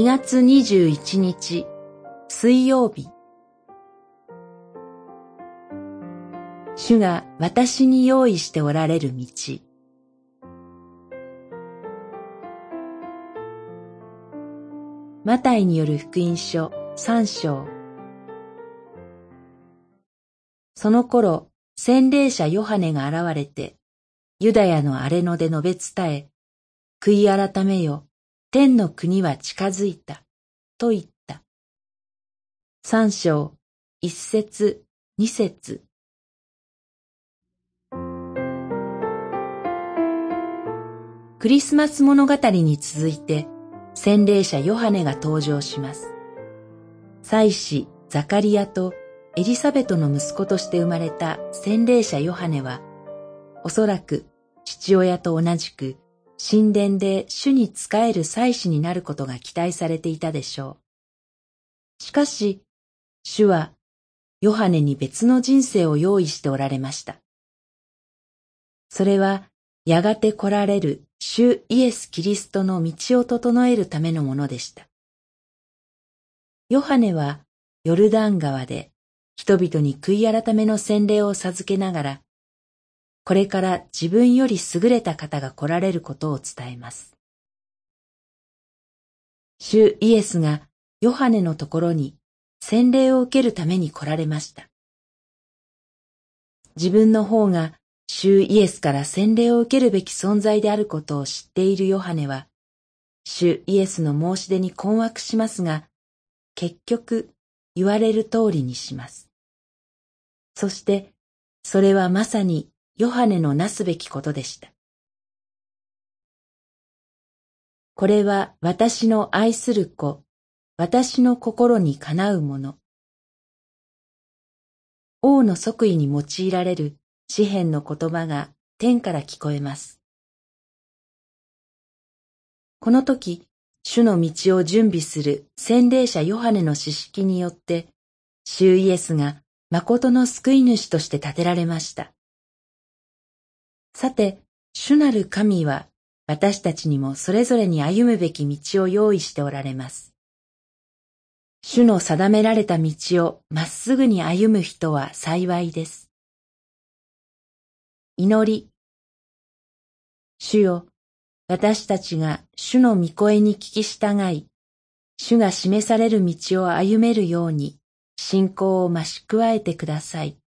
2月21日水曜日。主が私に用意しておられる道。マタイによる福音書三章。その頃、洗礼者ヨハネが現れて、ユダヤの荒れ野で述べ伝え、悔い改めよ、天の国は近づいた、と言った。三章、一節、二節。クリスマス物語に続いて、洗礼者ヨハネが登場します。祭司ザカリアとエリサベトの息子として生まれた洗礼者ヨハネは、おそらく父親と同じく神殿で主に仕える祭司になることが期待されていたでしょう。しかし、主はヨハネに別の人生を用意しておられました。それは、やがて来られる主イエス・キリストの道を整えるためのものでした。ヨハネはヨルダン川で人々に悔い改めの洗礼を授けながら、これから自分より優れた方が来られることを伝えます。主イエスがヨハネのところに洗礼を受けるために来られました。自分の方が主イエスから洗礼を受けるべき存在であることを知っているヨハネは、主イエスの申し出に困惑しますが、結局言われる通りにします。そして、それはまさにヨハネのなすべきことでした。これは私の愛する子、私の心にかなうもの。王の即位に用いられる詩篇の言葉が天から聞こえます。この時、主の道を準備する洗礼者ヨハネの知識によって、主イエスが誠の救い主として立てられました。さて、主なる神は私たちにもそれぞれに歩むべき道を用意しておられます。主の定められた道をまっすぐに歩む人は幸いです。祈り。主よ、私たちが主の御声に聞き従い、主が示される道を歩めるように信仰を増し加えてください。